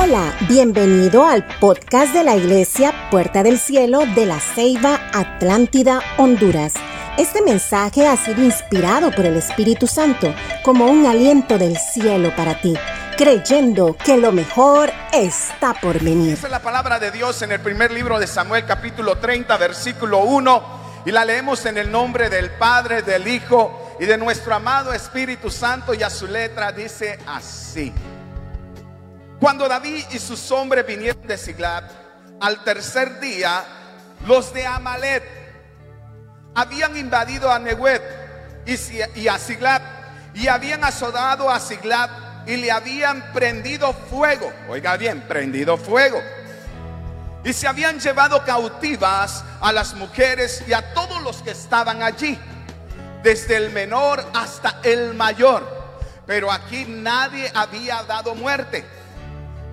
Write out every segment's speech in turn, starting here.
Hola, bienvenido al podcast de la Iglesia Puerta del Cielo de la Ceiba Atlántida, Honduras. Este mensaje ha sido inspirado por el Espíritu Santo como un aliento del cielo para ti, creyendo que lo mejor está por venir. Esa es la palabra de Dios en el primer libro de Samuel capítulo 30 versículo 1 y la leemos en el nombre del Padre, del Hijo y de nuestro amado Espíritu Santo y a su letra dice así. Cuando David y sus hombres vinieron de Siglat, al tercer día, los de Amalet habían invadido a Nehuet y a Siglat y habían azotado a Siglat y le habían prendido fuego. Oiga bien, prendido fuego. Y se habían llevado cautivas a las mujeres y a todos los que estaban allí, desde el menor hasta el mayor. Pero aquí nadie había dado muerte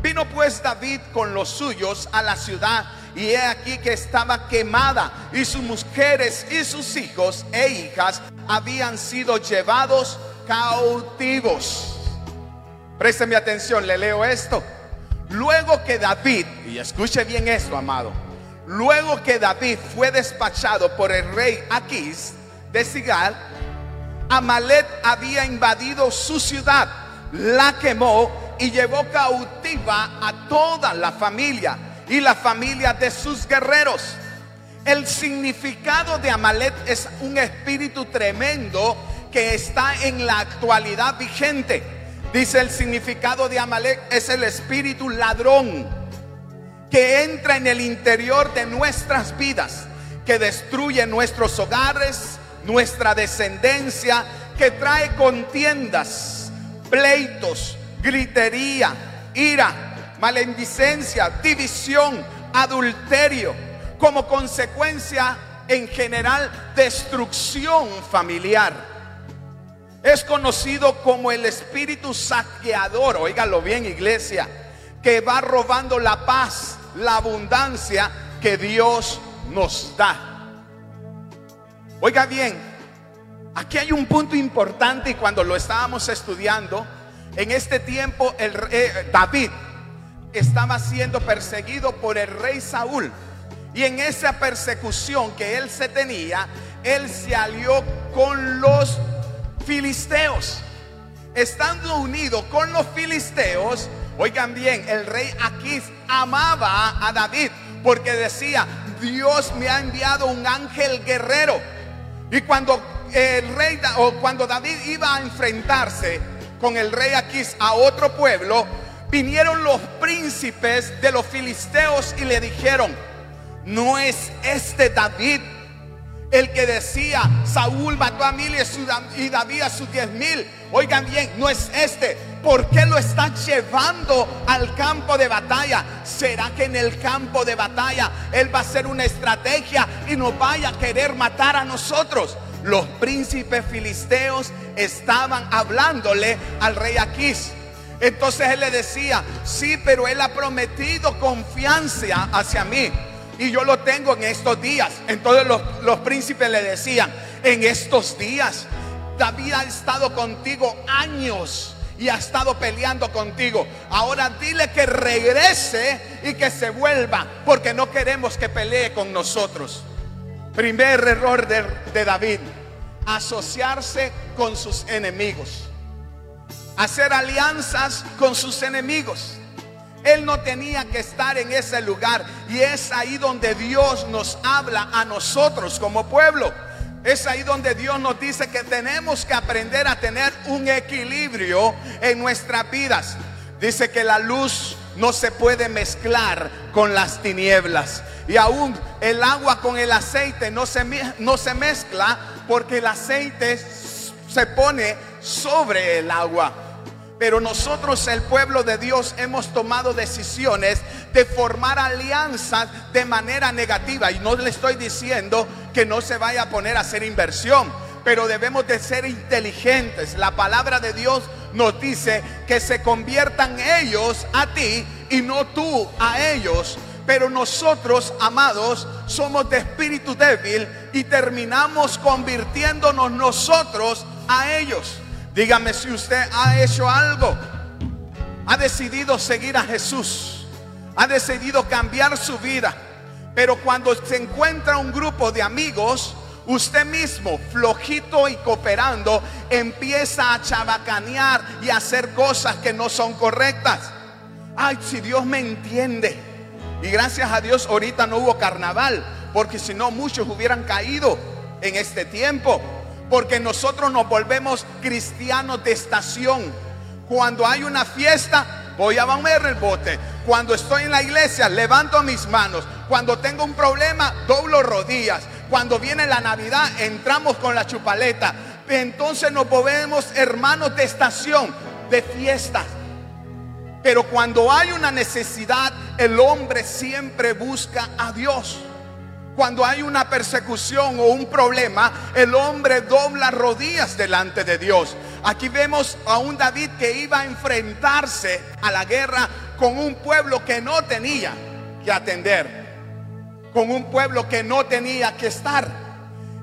Vino pues David con los suyos a la ciudad y he aquí que estaba quemada y sus mujeres y sus hijos e hijas habían sido llevados cautivos. Présteme atención, le leo esto. Luego que David, y escuche bien esto, amado, luego que David fue despachado por el rey Aquís de Sigal, Amalet había invadido su ciudad, la quemó y llevó cautiva a toda la familia y la familia de sus guerreros. El significado de Amalet es un espíritu tremendo que está en la actualidad vigente. Dice el significado de Amalek es el espíritu ladrón que entra en el interior de nuestras vidas, que destruye nuestros hogares, nuestra descendencia, que trae contiendas, pleitos, gritería, ira, malediciencia, división, adulterio, como consecuencia en general destrucción familiar. Es conocido como el espíritu saqueador, oígalo bien iglesia, que va robando la paz, la abundancia que Dios nos da. Oiga bien, aquí hay un punto importante y cuando lo estábamos estudiando, en este tiempo el David estaba siendo perseguido por el rey Saúl. Y en esa persecución que él se tenía, él se alió con los filisteos. Estando unido con los filisteos, oigan bien, el rey Aquís amaba a David porque decía, Dios me ha enviado un ángel guerrero. Y cuando el rey o cuando David iba a enfrentarse con el rey Aquís a otro pueblo, vinieron los príncipes de los filisteos y le dijeron, no es este David el que decía, Saúl mató a mil y David a sus diez mil. Oigan bien, no es este. ¿Por qué lo está llevando al campo de batalla? ¿Será que en el campo de batalla él va a hacer una estrategia y nos vaya a querer matar a nosotros? Los príncipes filisteos estaban hablándole al rey Aquís. Entonces él le decía, sí, pero él ha prometido confianza hacia mí. Y yo lo tengo en estos días. Entonces los, los príncipes le decían, en estos días, David ha estado contigo años y ha estado peleando contigo. Ahora dile que regrese y que se vuelva, porque no queremos que pelee con nosotros. Primer error de, David, asociarse con sus enemigos, hacer alianzas con sus enemigos. Él no tenía que estar en ese lugar y es ahí donde Dios nos habla a nosotros como pueblo. Es ahí donde Dios nos dice que tenemos que aprender a tener un equilibrio en nuestras vidas. Dice que la luz no se puede mezclar con las tinieblas. Y aún el agua con el aceite no se, no se mezcla porque el aceite se pone sobre el agua. Pero nosotros, el pueblo de Dios, hemos tomado decisiones de formar alianzas de manera negativa. Y no le estoy diciendo que no se vaya a poner a hacer inversión, pero debemos de ser inteligentes. La palabra de Dios nos dice que se conviertan ellos a ti y no tú a ellos. Pero nosotros, amados, somos de espíritu débil y terminamos convirtiéndonos nosotros a ellos. Dígame si usted ha hecho algo. ha decidido seguir a Jesús, ha decidido cambiar su vida, pero cuando se encuentra un grupo de amigos, usted mismo, flojito y cooperando, empieza a chabacanear y a hacer cosas que no son correctas. Ay, si Dios me entiende. Y gracias a Dios ahorita no hubo carnaval, porque si no muchos hubieran caído en este tiempo. Porque nosotros nos volvemos cristianos de estación. Cuando hay una fiesta, voy a mover el bote. Cuando estoy en la iglesia, levanto mis manos. Cuando tengo un problema, doblo rodillas. Cuando viene la Navidad, entramos con la chupaleta. Entonces nos volvemos hermanos de estación, de fiestas. Pero cuando hay una necesidad, el hombre siempre busca a Dios. Cuando hay una persecución o un problema, el hombre dobla rodillas delante de Dios. Aquí vemos a un David que iba a enfrentarse a la guerra con un pueblo que no tenía que atender, con un pueblo que no tenía que estar.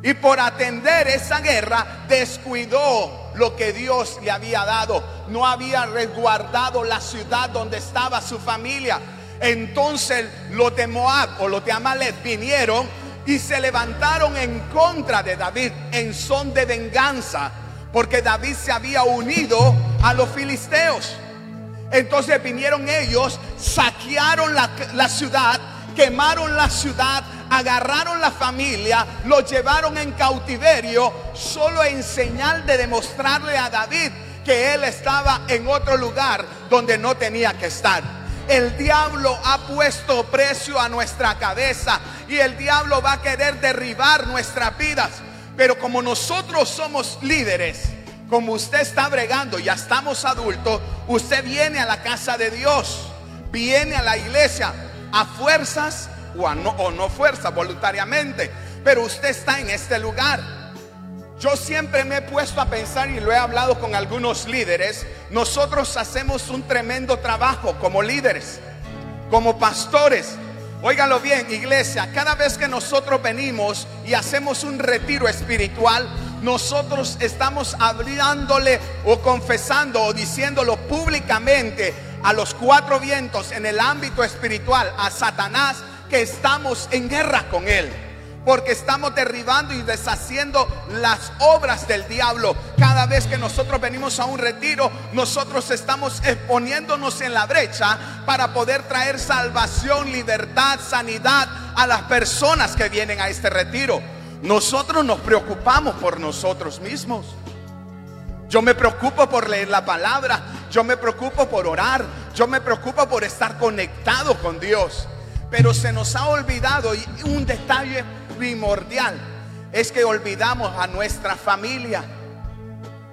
Y por atender esa guerra descuidó lo que Dios le había dado. No había resguardado la ciudad donde estaba su familia. Entonces los de Moab o los de Amalek vinieron y se levantaron en contra de David en son de venganza. Porque David se había unido a los filisteos. Entonces vinieron ellos, saquearon la, la ciudad, quemaron la ciudad, agarraron la familia, lo llevaron en cautiverio, solo en señal de demostrarle a David que él estaba en otro lugar donde no tenía que estar. El diablo ha puesto precio a nuestra cabeza y el diablo va a querer derribar nuestras vidas. Pero como nosotros somos líderes, como usted está bregando, ya estamos adultos, usted viene a la casa de Dios, viene a la iglesia a fuerzas o, no, fuerza voluntariamente, pero usted está en este lugar. Yo siempre me he puesto a pensar y lo he hablado con algunos líderes, nosotros hacemos un tremendo trabajo como líderes, como pastores. Óigalo bien, iglesia, cada vez que nosotros venimos y hacemos un retiro espiritual, nosotros estamos hablándole o confesando o diciéndolo públicamente a los cuatro vientos en el ámbito espiritual, a Satanás, que estamos en guerra con Él. Porque estamos derribando y deshaciendo las obras del diablo. Cada vez que nosotros venimos a un retiro, nosotros estamos exponiéndonos en la brecha para poder traer salvación, libertad, sanidad a las personas que vienen a este retiro. Nosotros nos preocupamos por nosotros mismos. Yo me preocupo por leer la palabra. Yo me preocupo por orar. Yo me preocupo por estar conectado con Dios. Pero se nos ha olvidado y un detalle primordial es que olvidamos a nuestra familia.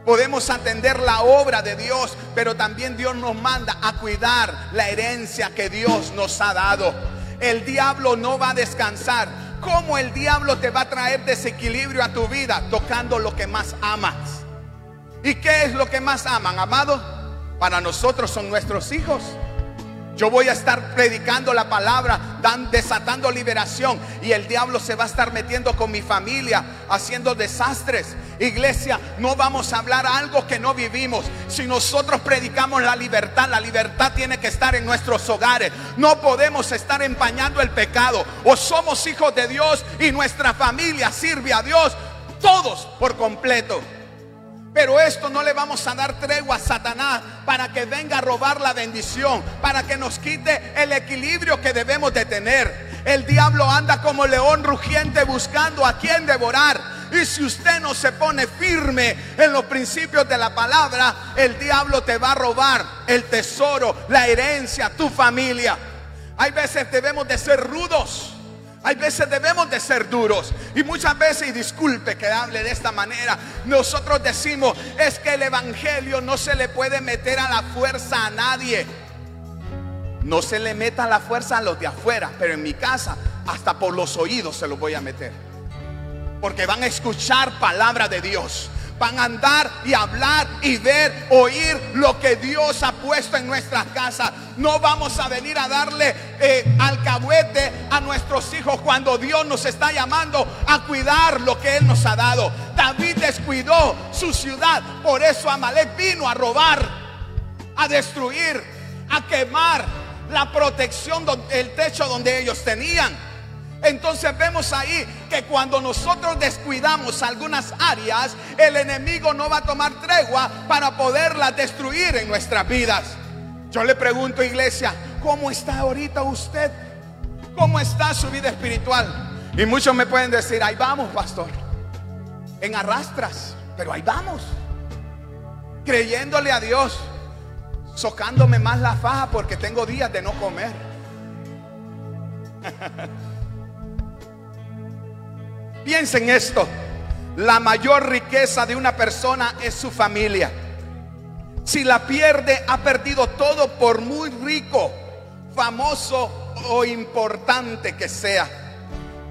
Podemos atender la obra de Dios, pero también Dios nos manda a cuidar la herencia que Dios nos ha dado. El diablo no va a descansar. ¿Cómo el diablo te va a traer desequilibrio a tu vida? Tocando lo que más amas. ¿Y qué es lo que más aman, amado? Para nosotros son nuestros hijos. Yo voy a estar predicando la palabra, dan, desatando liberación. Y el diablo se va a estar metiendo con mi familia, haciendo desastres. Iglesia, no vamos a hablar algo que no vivimos. Si nosotros predicamos la libertad, la libertad tiene que estar en nuestros hogares. No podemos estar empañando el pecado. O somos hijos de Dios y nuestra familia sirve a Dios. Todos por completo. Pero esto no le vamos a dar tregua a Satanás para que venga a robar la bendición, para que nos quite el equilibrio que debemos de tener. El diablo anda como león rugiente buscando a quien devorar. Y si usted no se pone firme en los principios de la palabra, el diablo te va a robar el tesoro, la herencia, tu familia. Hay veces debemos de ser rudos. Hay veces debemos de ser duros y muchas veces, y disculpe que hable de esta manera, nosotros decimos, es que el Evangelio no se le puede meter a la fuerza a nadie. No se le meta la fuerza a los de afuera, pero en mi casa hasta por los oídos se los voy a meter. Porque van a escuchar palabra de Dios van a andar y hablar y ver, oír lo que Dios ha puesto en nuestras casas. No vamos a venir a darle eh, alcahuete a nuestros hijos cuando Dios nos está llamando a cuidar lo que Él nos ha dado. David descuidó su ciudad, por eso Amalek vino a robar, a destruir. a quemar la protección, el techo donde ellos tenían. Entonces vemos ahí que cuando nosotros descuidamos algunas áreas, el enemigo no va a tomar tregua para poderlas destruir en nuestras vidas. Yo le pregunto, iglesia, ¿cómo está ahorita usted? ¿Cómo está su vida espiritual? Y muchos me pueden decir, ahí vamos, pastor, en arrastras, pero ahí vamos, creyéndole a Dios, socándome más la faja porque tengo días de no comer. Piensen esto, la mayor riqueza de una persona es su familia. Si la pierde, ha perdido todo por muy rico, famoso o importante que sea.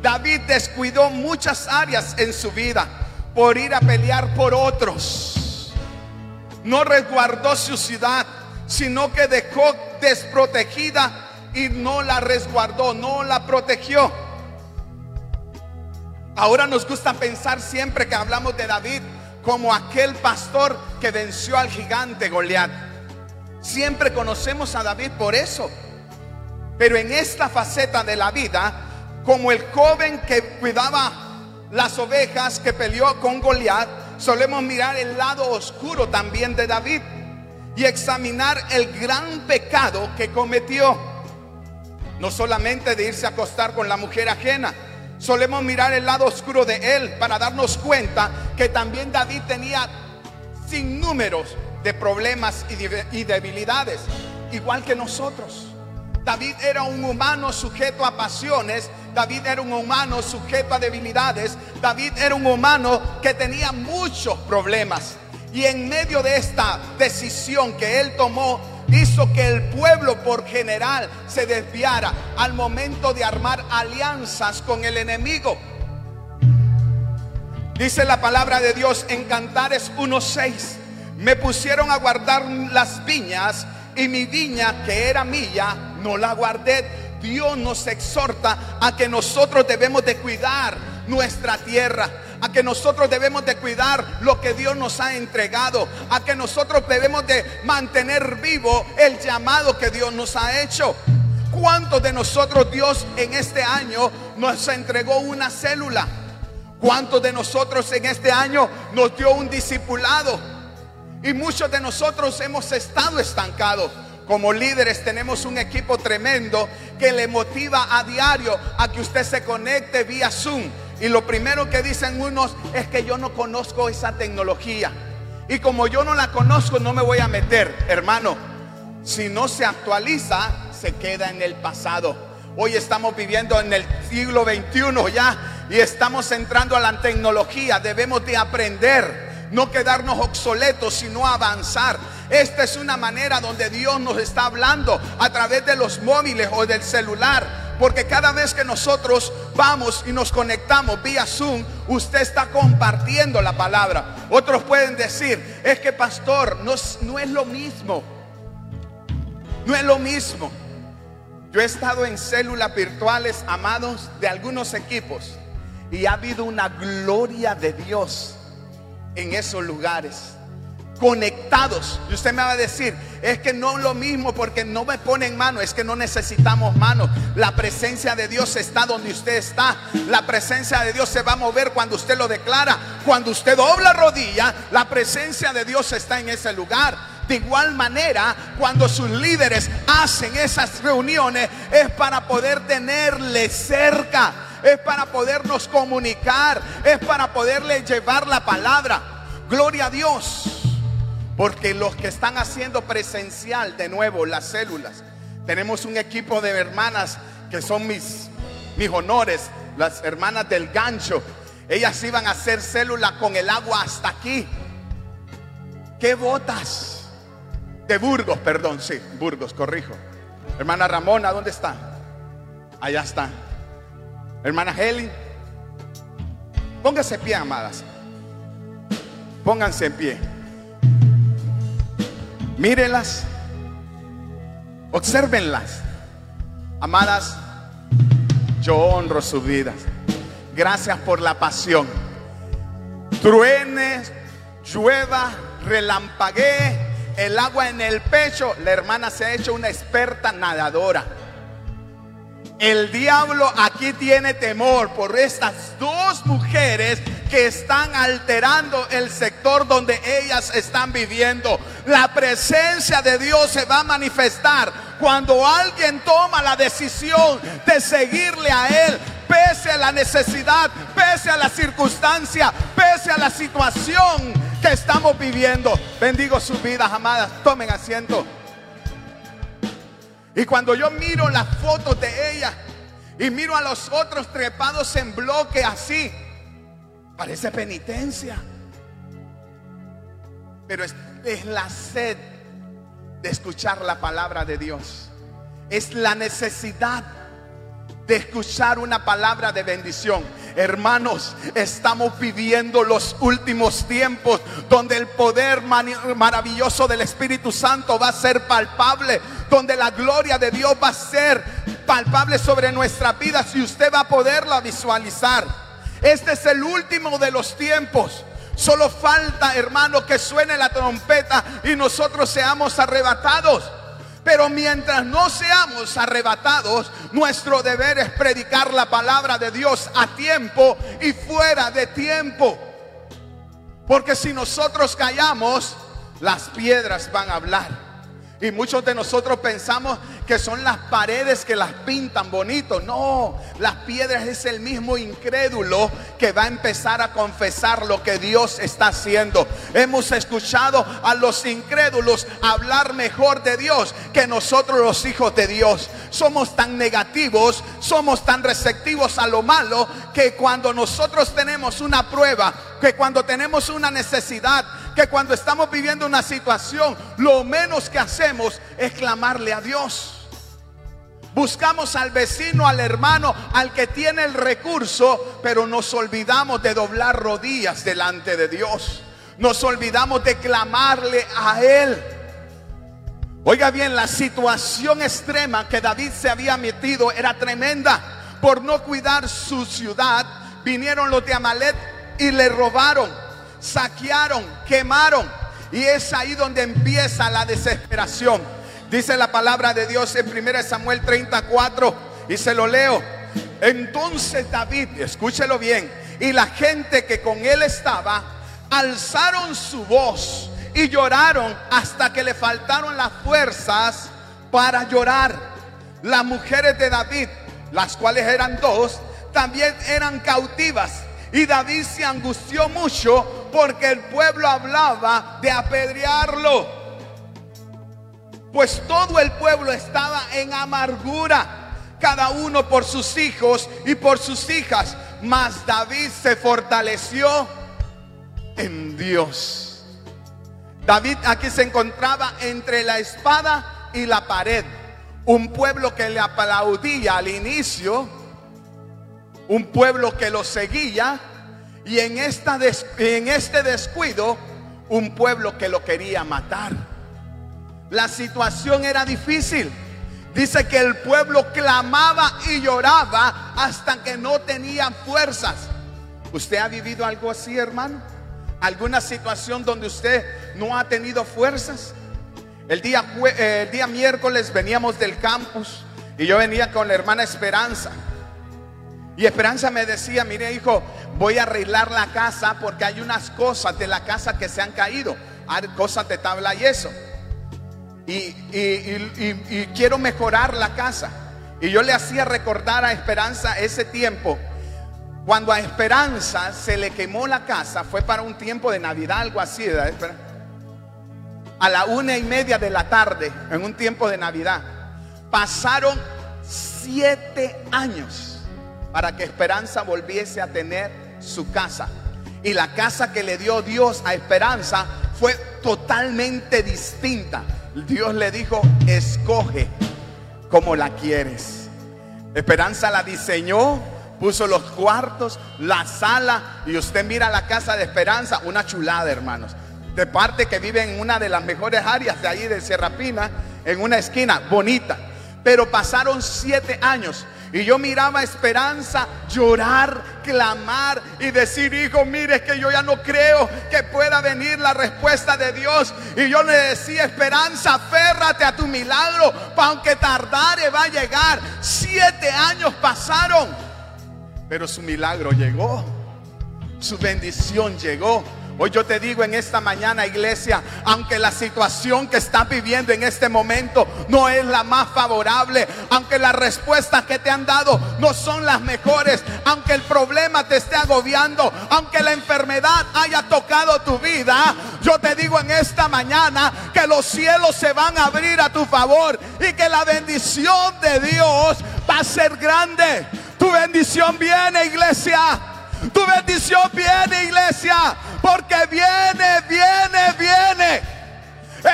David descuidó muchas áreas en su vida por ir a pelear por otros. No resguardó su ciudad, sino que dejó desprotegida y no la resguardó, no la protegió. Ahora nos gusta pensar siempre que hablamos de David como aquel pastor que venció al gigante Goliat. Siempre conocemos a David por eso. Pero en esta faceta de la vida, como el joven que cuidaba las ovejas que peleó con Goliat, solemos mirar el lado oscuro también de David y examinar el gran pecado que cometió. No solamente de irse a acostar con la mujer ajena, solemos mirar el lado oscuro de él para darnos cuenta que también David tenía sin números de problemas y debilidades, igual que nosotros. David era un humano sujeto a pasiones, David era un humano sujeto a debilidades, David era un humano que tenía muchos problemas. Y en medio de esta decisión que él tomó, hizo que el pueblo por general se desviara al momento de armar alianzas con el enemigo. Dice la palabra de Dios en Cantares 1:6. Me pusieron a guardar las viñas y mi viña que era mía no la guardé. Dios nos exhorta a que nosotros debemos de cuidar nuestra tierra a que nosotros debemos de cuidar lo que Dios nos ha entregado, a que nosotros debemos de mantener vivo el llamado que Dios nos ha hecho. ¿Cuántos de nosotros Dios en este año nos entregó una célula? ¿Cuántos de nosotros en este año nos dio un discipulado? Y muchos de nosotros hemos estado estancados. Como líderes tenemos un equipo tremendo que le motiva a diario a que usted se conecte vía Zoom y lo primero que dicen unos es que yo no conozco esa tecnología. Y como yo no la conozco, no me voy a meter. Hermano, si no se actualiza, se queda en el pasado. Hoy estamos viviendo en el siglo XXI ya y estamos entrando a la tecnología. Debemos de aprender, no quedarnos obsoletos, sino avanzar. Esta es una manera donde Dios nos está hablando a través de los móviles o del celular porque cada vez que nosotros vamos y nos conectamos vía Zoom, usted está compartiendo la palabra. Otros pueden decir, es que pastor, no, no es lo mismo. No es lo mismo. Yo he estado en células virtuales, amados, de algunos equipos. Y ha habido una gloria de Dios en esos lugares conectados. Y usted me va a decir, es que no lo mismo porque no me ponen mano, es que no necesitamos mano. La presencia de Dios está donde usted está. La presencia de Dios se va a mover cuando usted lo declara. Cuando usted dobla rodilla, la presencia de Dios está en ese lugar. De igual manera, cuando sus líderes hacen esas reuniones, es para poder tenerle cerca, es para podernos comunicar, es para poderle llevar la palabra. Gloria a Dios. Porque los que están haciendo presencial de nuevo las células, tenemos un equipo de hermanas que son mis, mis honores, las hermanas del gancho. Ellas iban a hacer célula con el agua hasta aquí. ¿Qué botas? De Burgos, perdón, sí, Burgos, corrijo. Hermana Ramona, ¿dónde está? Allá está. Hermana Helen, póngase en pie, amadas. Pónganse en pie. Mírenlas, observenlas. Amadas, yo honro sus vidas. Gracias por la pasión. Truene, llueva, relampaguee, el agua en el pecho, la hermana se ha hecho una experta nadadora. El diablo aquí tiene temor por estas dos mujeres que están alterando el sector donde ellas están viviendo. La presencia de Dios se va a manifestar cuando alguien toma la decisión de seguirle a Él, pese a la necesidad, pese a la circunstancia, pese a la situación que estamos viviendo. Bendigo sus vidas, amadas. Tomen asiento. Y cuando yo miro las fotos de ella y miro a los otros trepados en bloque así, parece penitencia. Pero es, es, la sed de escuchar la palabra de Dios. Es la necesidad de escuchar una palabra de bendición. Hermanos, estamos viviendo los últimos tiempos donde el poder maravilloso del Espíritu Santo va a ser palpable, donde la gloria de Dios va a ser palpable sobre nuestra vida si usted va a poderla visualizar. Este es el último de los tiempos. Solo falta, hermano, que suene la trompeta y nosotros seamos arrebatados. Pero mientras no seamos arrebatados, nuestro deber es predicar la palabra de Dios a tiempo y fuera de tiempo. Porque si nosotros callamos, las piedras van a hablar. Y muchos de nosotros pensamos que son las paredes que las pintan bonito. No, las piedras es el mismo incrédulo que va a empezar a confesar lo que Dios está haciendo. Hemos escuchado a los incrédulos hablar mejor de Dios que nosotros los hijos de Dios. Somos tan negativos, somos tan receptivos a lo malo que cuando nosotros tenemos una prueba, que cuando tenemos una necesidad, que cuando estamos viviendo una situación, lo menos que hacemos es clamarle a Dios. Buscamos al vecino, al hermano, al que tiene el recurso, pero nos olvidamos de doblar rodillas delante de Dios. Nos olvidamos de clamarle a Él. Oiga bien, la situación extrema que David se había metido era tremenda. Por no cuidar su ciudad, vinieron los de Amalet y le robaron saquearon, quemaron. Y es ahí donde empieza la desesperación. Dice la palabra de Dios en 1 Samuel 34 y se lo leo. Entonces David, escúchelo bien, y la gente que con él estaba, alzaron su voz y lloraron hasta que le faltaron las fuerzas para llorar. Las mujeres de David, las cuales eran dos, también eran cautivas y David se angustió mucho porque el pueblo hablaba de apedrearlo. Pues todo el pueblo estaba en amargura, cada uno por sus hijos y por sus hijas. Mas David se fortaleció en Dios. David aquí se encontraba entre la espada y la pared. Un pueblo que le aplaudía al inicio un pueblo que lo seguía y en, en este descuido un pueblo que lo quería matar. La situación era difícil. Dice que el pueblo clamaba y lloraba hasta que no tenía fuerzas. ¿Usted ha vivido algo así, hermano? ¿Alguna situación donde usted no ha tenido fuerzas? El día, eh, el día miércoles veníamos del campus y yo venía con la hermana Esperanza. Y Esperanza me decía, mire hijo, voy a arreglar la casa porque hay unas cosas de la casa que se han caído. Hay cosas de tabla y eso. Y, quiero mejorar la casa. Y yo le hacía recordar a Esperanza ese tiempo. Cuando a Esperanza se le quemó la casa, fue para un tiempo de Navidad, algo así. A la una y media de la tarde, en un tiempo de Navidad. Pasaron siete años para que Esperanza volviese a tener su casa. Y la casa que le dio Dios a Esperanza fue totalmente distinta. Dios le dijo, escoge como la quieres. Esperanza la diseñó, puso los cuartos, la sala, y usted mira la casa de Esperanza, una chulada, hermanos. De parte que vive en una de las mejores áreas de ahí de Sierra Pina, en una esquina bonita. Pero pasaron siete años Y yo miraba a Esperanza llorar, clamar y decir, hijo, mire que yo ya no creo que pueda venir la respuesta de Dios. Y yo le decía, Esperanza, aférrate a tu milagro, aunque tardare va a llegar. Siete años pasaron, pero su milagro llegó, su bendición llegó. Hoy yo te digo en esta mañana, iglesia, aunque la situación que estás viviendo en este momento no es la más favorable, aunque las respuestas que te han dado no son las mejores, aunque el problema te esté agobiando, aunque la enfermedad haya tocado tu vida, yo te digo en esta mañana que los cielos se van a abrir a tu favor y que la bendición de Dios va a ser grande. Tu bendición viene, iglesia. Tu bendición viene, iglesia, porque viene, viene, viene.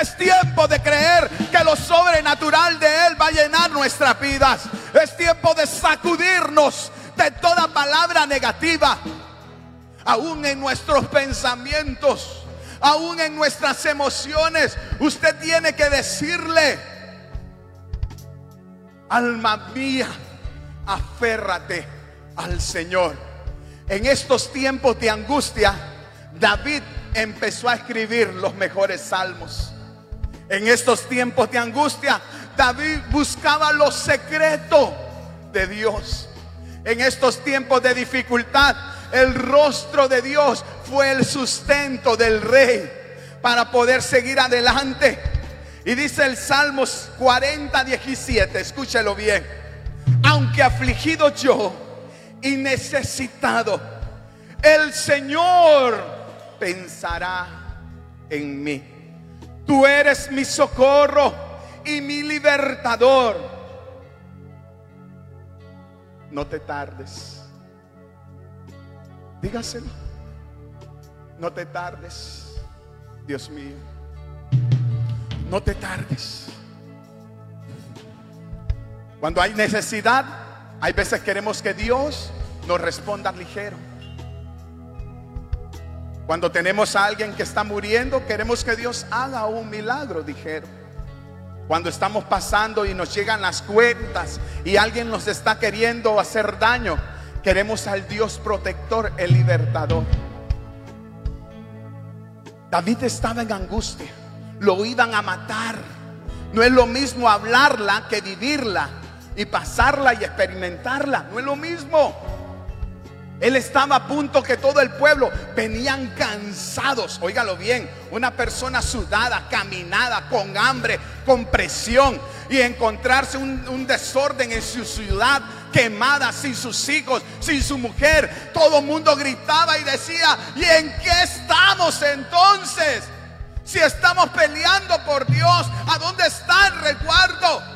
Es tiempo de creer que lo sobrenatural de Él va a llenar nuestras vidas. Es tiempo de sacudirnos de toda palabra negativa. Aún en nuestros pensamientos, aún en nuestras emociones, usted tiene que decirle, alma mía, aférrate al Señor. En estos tiempos de angustia, David empezó a escribir los mejores salmos. En estos tiempos de angustia, David buscaba lo secreto de Dios. En estos tiempos de dificultad, el rostro de Dios fue el sustento del rey para poder seguir adelante. Y dice el Salmos 40, 17, escúchelo bien. Aunque afligido yo, y necesitado, el Señor pensará en mí. Tú eres mi socorro y mi libertador. No te tardes. Dígaselo. No te tardes, Dios mío. No te tardes. Cuando hay necesidad, hay veces queremos que Dios nos responda ligero. Cuando tenemos a alguien que está muriendo, queremos que Dios haga un milagro ligero. Cuando estamos pasando y nos llegan las cuentas y alguien nos está queriendo hacer daño, queremos al Dios protector, el libertador. David estaba en angustia, lo iban a matar. No es lo mismo hablarla que vivirla y pasarla y experimentarla. No es lo mismo. Él estaba a punto que todo el pueblo venían cansados. Óigalo bien, una persona sudada, caminada, con hambre, con presión y encontrarse un, desorden en su ciudad quemada, sin sus hijos, sin su mujer. Todo el mundo gritaba y decía, ¿y en qué estamos entonces? Si estamos peleando por Dios, ¿a dónde está el resguardo?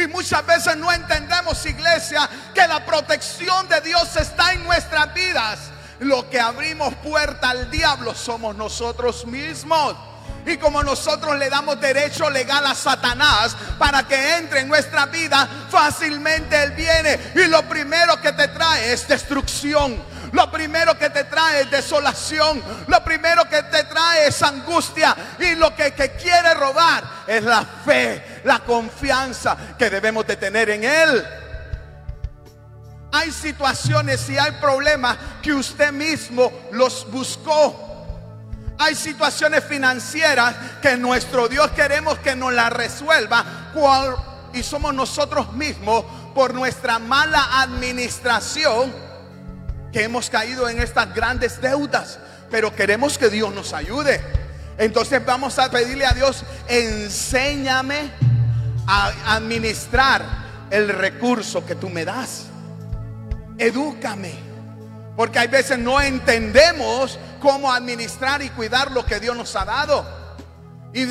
Y muchas veces no entendemos, iglesia, que la protección de Dios está en nuestras vidas. Lo que abrimos puerta al diablo somos nosotros mismos. Y como nosotros le damos derecho legal a Satanás para que entre en nuestra vida, fácilmente él viene. Y lo primero que te trae es destrucción. Lo primero que te trae es desolación. Lo primero que te trae es angustia. Y lo que, que quiere robar es la fe, la confianza que debemos de tener en Él. Hay situaciones y hay problemas que usted mismo los buscó. Hay situaciones financieras que nuestro Dios queremos que nos la resuelva. Y somos nosotros mismos por nuestra mala administración que hemos caído en estas grandes deudas, pero queremos que Dios nos ayude. Entonces vamos a pedirle a Dios, enséñame a administrar el recurso que tú me das. Edúcame. Porque hay veces no entendemos cómo administrar y cuidar lo que Dios nos ha dado. Y,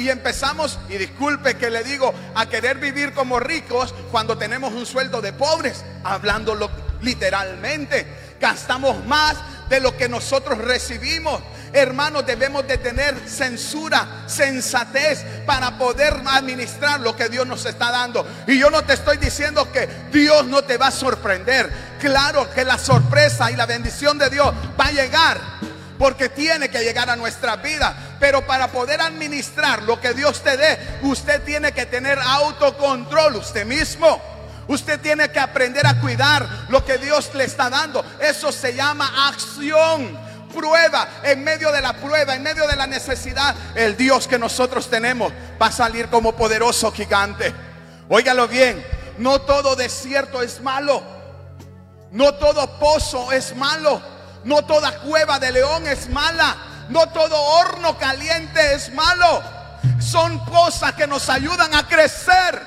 y, empezamos, y disculpe que le digo, a querer vivir como ricos cuando tenemos un sueldo de pobres, hablándolo literalmente. Gastamos más de lo que nosotros recibimos. Hermanos, debemos de tener censura, sensatez para poder administrar lo que Dios nos está dando. Y yo no te estoy diciendo que Dios no te va a sorprender. Claro que la sorpresa y la bendición de Dios va a llegar. Porque tiene que llegar a nuestra vida. Pero para poder administrar lo que Dios te dé, usted tiene que tener autocontrol usted mismo. Usted tiene que aprender a cuidar lo que Dios le está dando. Eso se llama acción. Prueba, en medio de la prueba, en medio de la necesidad, el Dios que nosotros tenemos va a salir como poderoso gigante. Óigalo bien, no todo desierto es malo. No todo pozo es malo. No toda cueva de león es mala. No todo horno caliente es malo. Son cosas que nos ayudan a crecer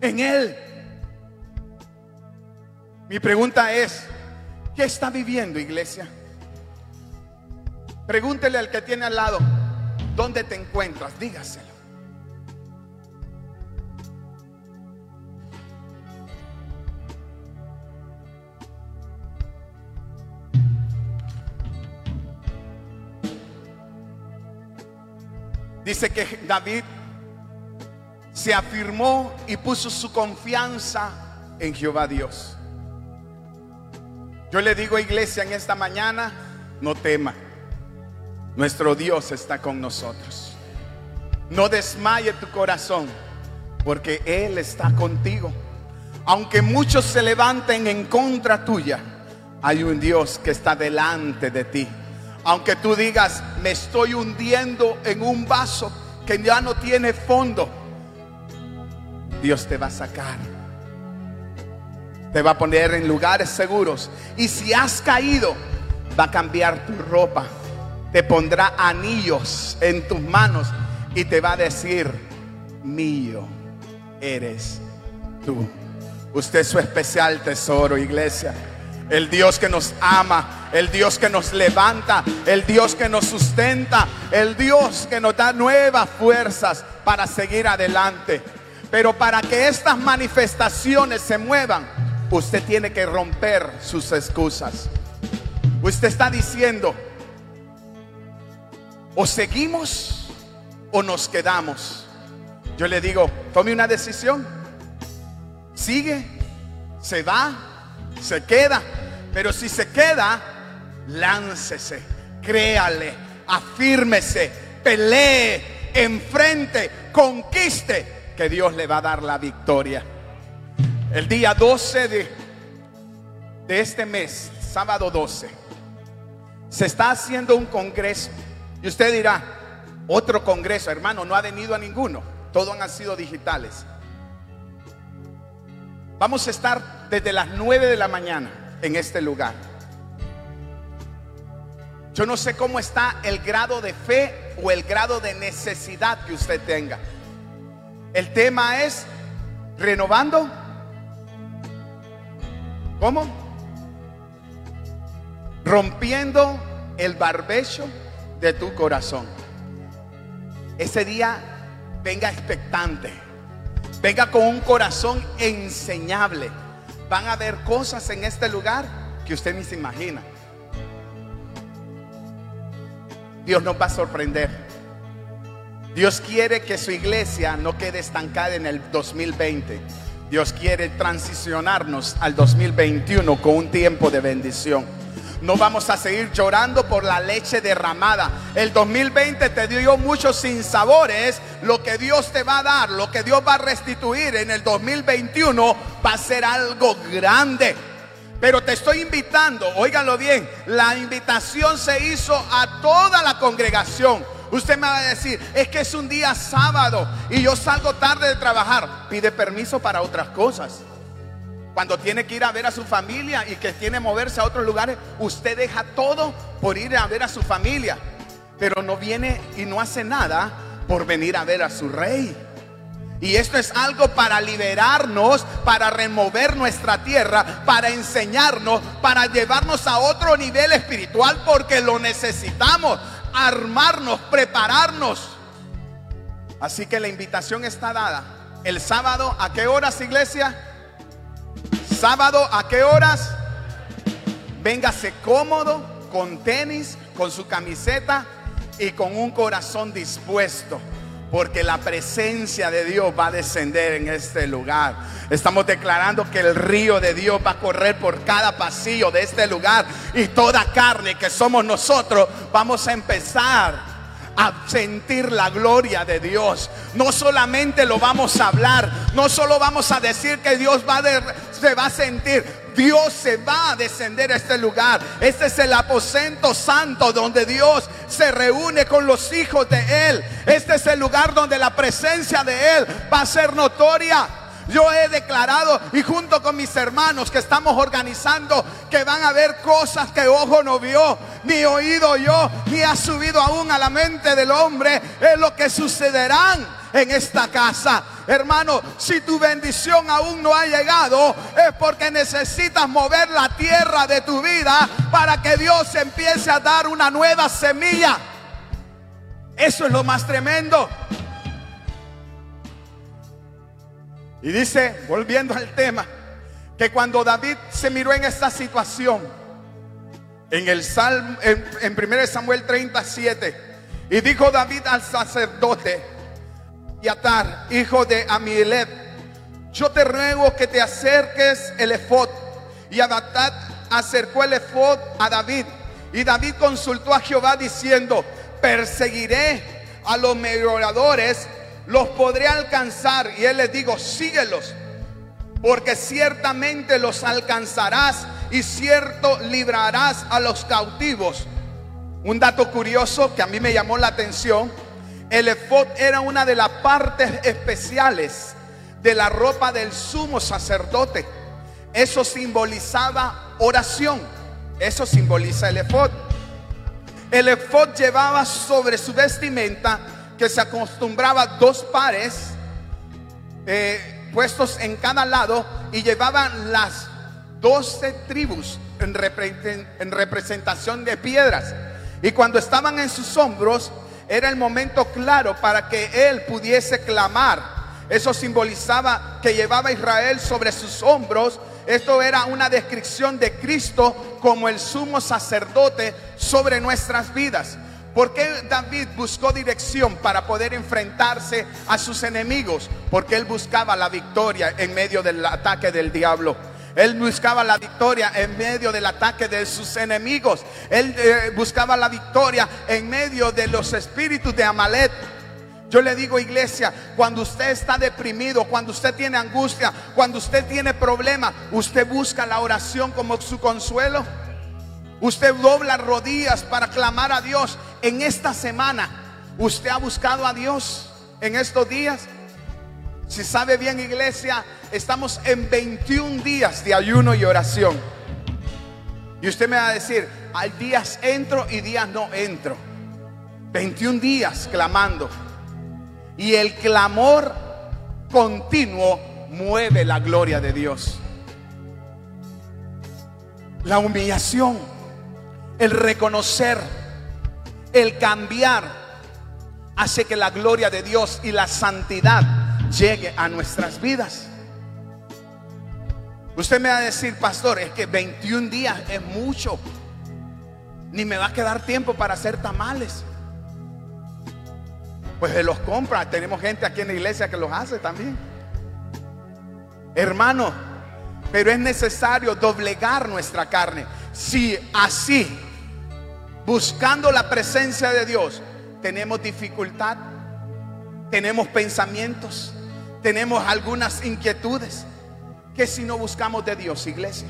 en Él. Mi pregunta es, ¿qué está viviendo iglesia? Pregúntele al que tiene al lado, ¿dónde te encuentras? Dígaselo. Dice que David se afirmó y puso su confianza en Jehová Dios. Yo le digo iglesia en esta mañana, no tema. Nuestro Dios está con nosotros. No desmaye tu corazón, porque Él está contigo. Aunque muchos se levanten en contra tuya, hay un Dios que está delante de ti. Aunque tú digas, me estoy hundiendo en un vaso que ya no tiene fondo, Dios te va a sacar. Te va a poner en lugares seguros. Y si has caído, va a cambiar tu ropa. Te pondrá anillos en tus manos y te va a decir, mío eres tú. Usted es su especial tesoro, iglesia el Dios que nos ama, el Dios que nos levanta, el Dios que nos sustenta, el Dios que nos da nuevas fuerzas para seguir adelante. Pero para que estas manifestaciones se muevan, usted tiene que romper sus excusas. Usted está diciendo, o seguimos o nos quedamos. Yo le digo, tome una decisión. Sigue, se va, se queda. Pero si se queda, láncese, créale, afírmese, pelee, enfrente, conquiste, que Dios le va a dar la victoria. El día 12 de, de este mes, sábado 12, se está haciendo un congreso. Y usted dirá, otro congreso, hermano, no ha venido a ninguno. Todos han sido digitales. Vamos a estar desde las 9 de la mañana en este lugar. Yo no sé cómo está el grado de fe o el grado de necesidad que usted tenga. El tema es renovando. ¿Cómo? Rompiendo el barbecho de tu corazón. Ese día venga expectante Venga con un corazón enseñable. Van a ver cosas en este lugar que usted ni se imagina. Dios nos va a sorprender. Dios quiere que su iglesia no quede estancada en el 2020. Dios quiere transicionarnos al 2021 con un tiempo de bendición. No vamos a seguir llorando por la leche derramada. El 2020 te dio muchos sinsabores. Lo que Dios te va a dar, lo que Dios va a restituir en el 2021 va a ser algo grande. Pero te estoy invitando, óigalo bien, la invitación se hizo a toda la congregación. Usted me va a decir, es que es un día sábado y yo salgo tarde de trabajar. Pide permiso para otras cosas. Cuando tiene que ir a ver a su familia y que tiene que moverse a otros lugares, usted deja todo por ir a ver a su familia. Pero no viene y no hace nada por venir a ver a su rey. Y esto es algo para liberarnos, para remover nuestra tierra, para enseñarnos, para llevarnos a otro nivel espiritual porque lo necesitamos, armarnos, prepararnos. Así que la invitación está dada. El sábado, ¿a qué horas, iglesia? Sábado, ¿a qué horas? Véngase cómodo, con tenis, con su camiseta y con un corazón dispuesto. Porque la presencia de Dios va a descender en este lugar. Estamos declarando que el río de Dios va a correr por cada pasillo de este lugar. Y toda carne que somos nosotros vamos a empezar a sentir la gloria de Dios. No solamente lo vamos a hablar, no solo vamos a decir que Dios va se va a sentir, Dios se va a descender a este lugar. Este es el aposento santo donde Dios se reúne con los hijos de Él. Este es el lugar donde la presencia de Él va a ser notoria. Yo he declarado y junto con mis hermanos que estamos organizando que van a haber cosas que ojo no vio, ni oído yo, ni ha subido aún a la mente del hombre. Es lo que sucederán en esta casa. Hermano, si tu bendición aún no ha llegado, es porque necesitas mover la tierra de tu vida para que Dios empiece a dar una nueva semilla. Eso es lo más tremendo. Y dice, volviendo al tema, que cuando David se miró en esta situación, en el Salmo, en, en 1 Samuel 37, y dijo David al sacerdote, Yatar, hijo de Amilet, yo te ruego que te acerques el efod. Y Adatat acercó el efod a David. Y David consultó a Jehová diciendo, perseguiré a los merodeadores los podré alcanzar. Y él les digo, síguelos, porque ciertamente los alcanzarás y cierto librarás a los cautivos. Un dato curioso que a mí me llamó la atención, el efod era una de las partes especiales de la ropa del sumo sacerdote. Eso simbolizaba oración. Eso simboliza el efod. El efod llevaba sobre su vestimenta que se acostumbraba dos pares eh, puestos en cada lado y llevaban las doce tribus en, en representación de piedras. Y cuando estaban en sus hombros, era el momento claro para que él pudiese clamar. Eso simbolizaba que llevaba Israel sobre sus hombros. Esto era una descripción de Cristo como el sumo sacerdote sobre nuestras vidas. ¿Por qué David buscó dirección para poder enfrentarse a sus enemigos? Porque él buscaba la victoria en medio del ataque del diablo. Él buscaba la victoria en medio del ataque de sus enemigos. Él eh, buscaba la victoria en medio de los espíritus de Amalet. Yo le digo, iglesia, cuando usted está deprimido, cuando usted tiene angustia, cuando usted tiene problemas, usted busca la oración como su consuelo. Usted dobla rodillas para clamar a Dios. En esta semana, ¿usted ha buscado a Dios en estos días? Si sabe bien, iglesia, estamos en 21 días de ayuno y oración. Y usted me va a decir, hay días entro y días no entro. 21 días clamando. Y el clamor continuo mueve la gloria de Dios. La humillación el reconocer, el cambiar, hace que la gloria de Dios y la santidad llegue a nuestras vidas. Usted me va a decir, pastor, es que 21 días es mucho. Ni me va a quedar tiempo para hacer tamales. Pues se los compra. Tenemos gente aquí en la iglesia que los hace también. Hermano, pero es necesario doblegar nuestra carne. Si así buscando la presencia de Dios, tenemos dificultad, tenemos pensamientos, tenemos algunas inquietudes. que si no buscamos de Dios, iglesia?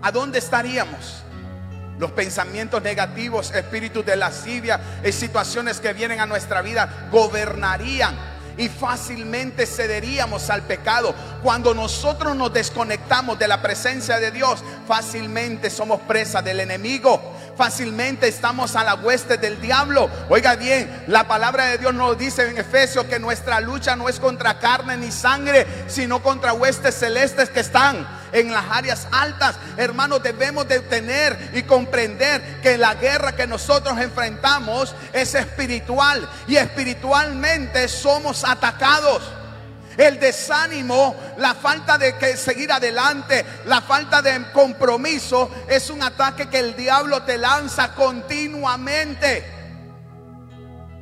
¿A dónde estaríamos? Los pensamientos negativos, espíritus de lascivia y situaciones que vienen a nuestra vida gobernarían y fácilmente cederíamos al pecado. Cuando nosotros nos desconectamos de la presencia de Dios, fácilmente somos presa del enemigo fácilmente estamos a la hueste del diablo. Oiga bien, la palabra de Dios nos dice en Efesios que nuestra lucha no es contra carne ni sangre, sino contra huestes celestes que están en las áreas altas. Hermanos, debemos de tener y comprender que la guerra que nosotros enfrentamos es espiritual y espiritualmente somos atacados. El desánimo, la falta de que seguir adelante, la falta de compromiso es un ataque que el diablo te lanza continuamente.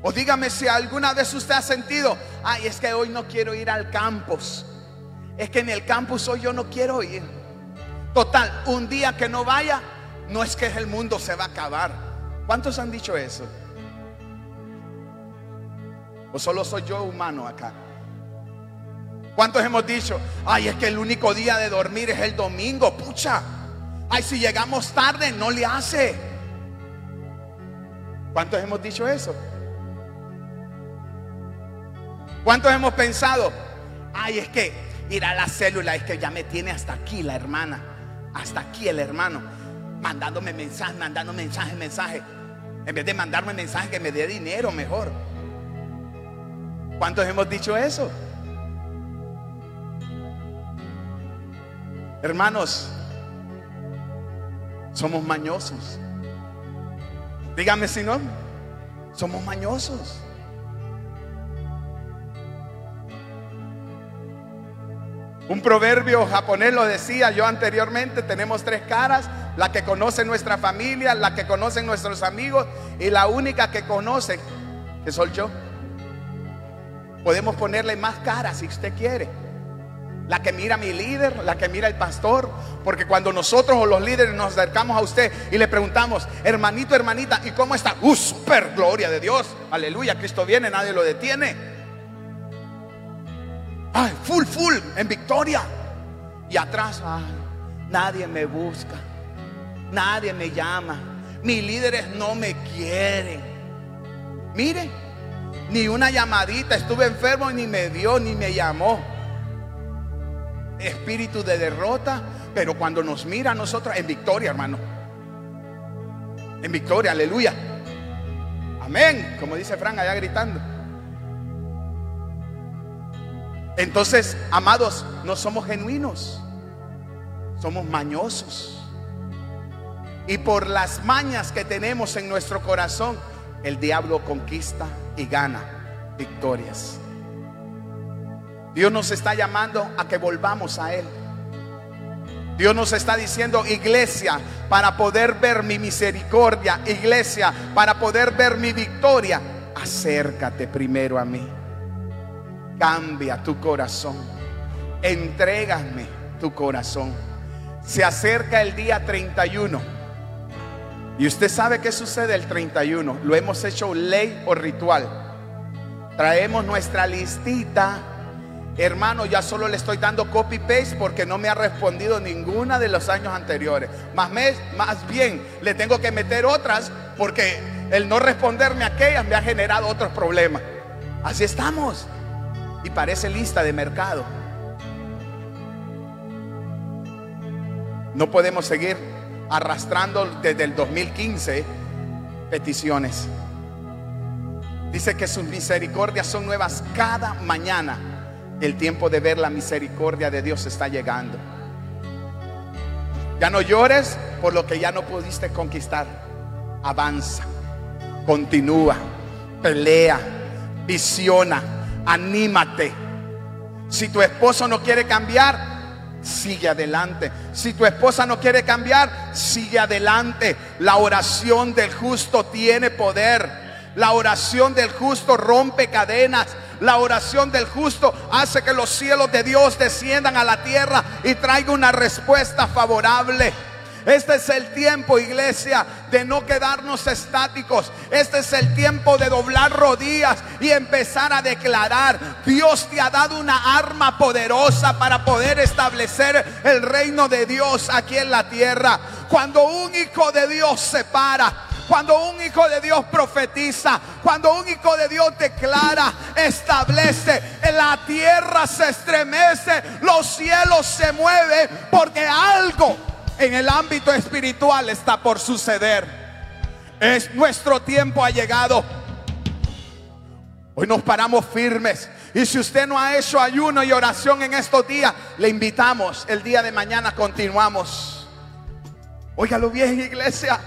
O dígame si alguna vez usted ha sentido, ay, es que hoy no quiero ir al campus. Es que en el campus hoy yo no quiero ir. Total, un día que no vaya, no es que el mundo se va a acabar. ¿Cuántos han dicho eso? ¿O solo soy yo humano acá? ¿Cuántos hemos dicho, ay, es que el único día de dormir es el domingo? Pucha, ay, si llegamos tarde, no le hace. ¿Cuántos hemos dicho eso? ¿Cuántos hemos pensado, ay, es que ir a la célula, es que ya me tiene hasta aquí la hermana, hasta aquí el hermano, mandándome mensajes, mandando mensajes, mensajes. En vez de mandarme mensajes que me dé dinero mejor. ¿Cuántos hemos dicho eso? Hermanos, somos mañosos. Dígame si no, somos mañosos. Un proverbio japonés lo decía yo anteriormente, tenemos tres caras, la que conoce nuestra familia, la que conocen nuestros amigos y la única que conoce, que soy yo. Podemos ponerle más caras si usted quiere. La que mira mi líder, la que mira el pastor, porque cuando nosotros o los líderes nos acercamos a usted y le preguntamos, hermanito, hermanita, ¿y cómo está? ¡Uh, super gloria de Dios! Aleluya, Cristo viene, nadie lo detiene. Ay, full, full, en victoria. Y atrás, nadie me busca, nadie me llama, mis líderes no me quieren. Mire, ni una llamadita, estuve enfermo ni me dio, ni me llamó. Espíritu de derrota, pero cuando nos mira a nosotros, en victoria, hermano. En victoria, aleluya. Amén, como dice Fran allá gritando. Entonces, amados, no somos genuinos, somos mañosos. Y por las mañas que tenemos en nuestro corazón, el diablo conquista y gana victorias. Dios nos está llamando a que volvamos a Él. Dios nos está diciendo, iglesia, para poder ver mi misericordia, iglesia, para poder ver mi victoria, acércate primero a mí cambia tu corazón. Entrégame tu corazón. Se acerca el día 31. Y usted sabe qué sucede el 31. Lo hemos hecho ley o ritual. Traemos nuestra listita. Hermano, ya solo le estoy dando copy paste porque no me ha respondido ninguna de los años anteriores. Más, más bien le tengo que meter otras porque el no responderme a aquellas me ha generado otros problemas. Así estamos y parece lista de mercado. No podemos seguir arrastrando desde el 2015 peticiones. Dice que sus misericordias son nuevas cada mañana. El tiempo de ver la misericordia de Dios está llegando. Ya no llores por lo que ya no pudiste conquistar. Avanza, continúa, pelea, visiona anímate. Si tu esposo no quiere cambiar, sigue adelante. Si tu esposa no quiere cambiar, sigue adelante. La oración del justo tiene poder. La oración del justo rompe cadenas. La oración del justo hace que los cielos de Dios desciendan a la tierra y traiga una respuesta favorable. Este es el tiempo, iglesia, de no quedarnos estáticos. Este es el tiempo de doblar rodillas y empezar a declarar, Dios te ha dado una arma poderosa para poder establecer el reino de Dios aquí en la tierra. Cuando un hijo de Dios se para, cuando un hijo de Dios profetiza, cuando un hijo de Dios declara, establece, la tierra se estremece, los cielos se mueven, porque algo en el ámbito espiritual está por suceder. Es nuestro tiempo ha llegado. Hoy nos paramos firmes. Y si usted no ha hecho ayuno y oración en estos días, le invitamos. El día de mañana continuamos. Óigalo bien, iglesia.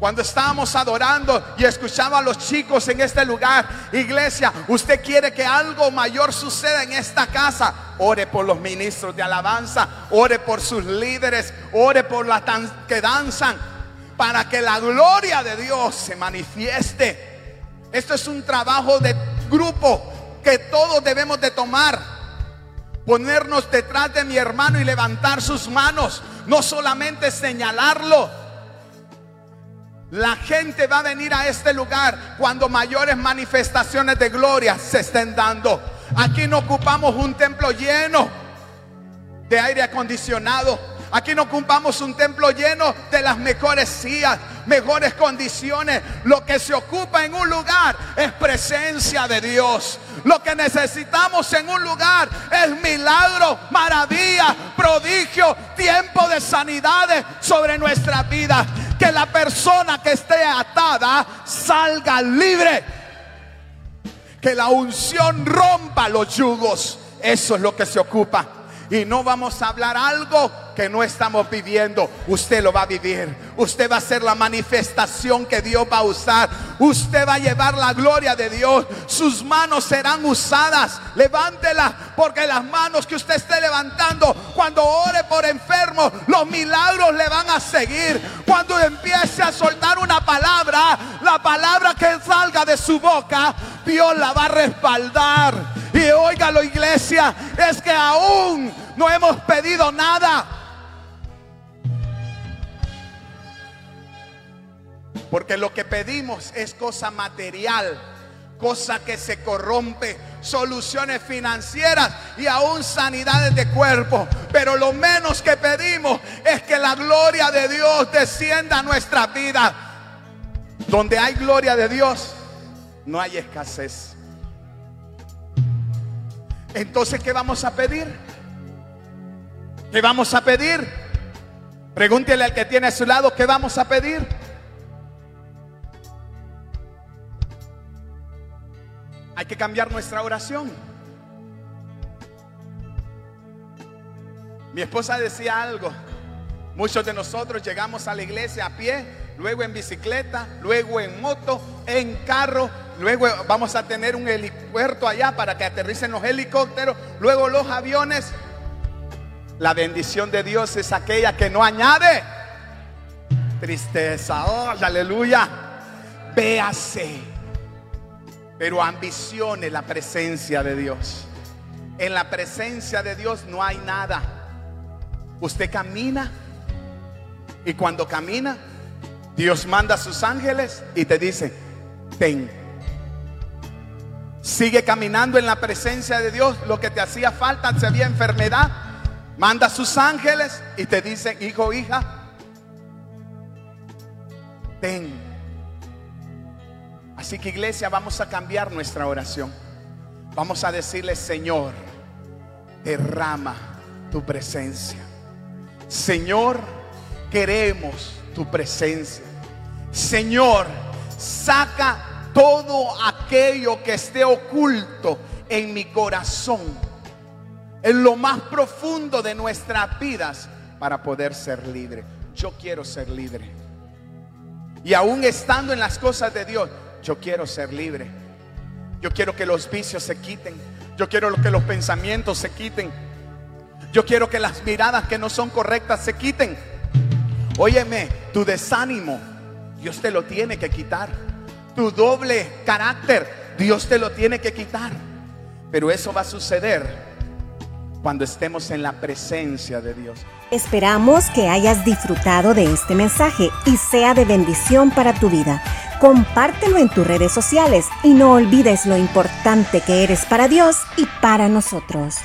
Cuando estábamos adorando y escuchaba a los chicos en este lugar, iglesia, usted quiere que algo mayor suceda en esta casa. Ore por los ministros de alabanza, ore por sus líderes, ore por las que danzan, para que la gloria de Dios se manifieste. Esto es un trabajo de grupo que todos debemos de tomar. Ponernos detrás de mi hermano y levantar sus manos. No solamente señalarlo, La gente va a venir a este lugar cuando mayores manifestaciones de gloria se estén dando. Aquí no ocupamos un templo lleno de aire acondicionado. Aquí no ocupamos un templo lleno de las mejores sillas, mejores condiciones. Lo que se ocupa en un lugar es presencia de Dios. Lo que necesitamos en un lugar es milagro, maravilla, prodigio, tiempo de sanidades sobre nuestra vida. Que la persona que esté atada salga libre. Que la unción rompa los yugos. Eso es lo que se ocupa. Y no vamos a hablar algo que no estamos viviendo. Usted lo va a vivir. Usted va a ser la manifestación que Dios va a usar. Usted va a llevar la gloria de Dios. Sus manos serán usadas. Levántela porque las manos que usted esté levantando cuando ore por enfermos, los milagros le van a seguir. Cuando empiece a soltar una palabra, la palabra que salga de su boca, Dios la va a respaldar. Y óigalo iglesia, es que aún no hemos pedido nada. Porque lo que pedimos es cosa material, cosa que se corrompe, soluciones financieras y aún sanidades de cuerpo. Pero lo menos que pedimos es que la gloria de Dios descienda a nuestra vida. Donde hay gloria de Dios, no hay escasez. Entonces, ¿qué vamos a pedir? ¿Qué vamos a pedir? Pregúntele al que tiene a su lado, ¿qué vamos a pedir? Hay que cambiar nuestra oración. Mi esposa decía algo. Muchos de nosotros llegamos a la iglesia a pie, luego en bicicleta, luego en moto, en carro, luego vamos a tener un helipuerto allá para que aterricen los helicópteros, luego los aviones. La bendición de Dios es aquella que no añade tristeza. Oh, aleluya. Véase. Pero ambicione la presencia de Dios. En la presencia de Dios no hay nada. Usted camina y cuando camina, Dios manda a sus ángeles y te dice, ten. Sigue caminando en la presencia de Dios. Lo que te hacía falta, si había enfermedad, manda a sus ángeles y te dice, hijo, hija, ten. Así que iglesia, vamos a cambiar nuestra oración. Vamos a decirle, Señor, derrama tu presencia. Señor, queremos tu presencia. Señor, saca todo aquello que esté oculto en mi corazón, en lo más profundo de nuestras vidas, para poder ser libre. Yo quiero ser libre. Y aún estando en las cosas de Dios, yo quiero ser libre. Yo quiero que los vicios se quiten. Yo quiero que los pensamientos se quiten. Yo quiero que las miradas que no son correctas se quiten. Óyeme, tu desánimo, Dios te lo tiene que quitar. Tu doble carácter, Dios te lo tiene que quitar. Pero eso va a suceder cuando estemos en la presencia de Dios. Esperamos que hayas disfrutado de este mensaje y sea de bendición para tu vida. Compártelo en tus redes sociales y no olvides lo importante que eres para Dios y para nosotros.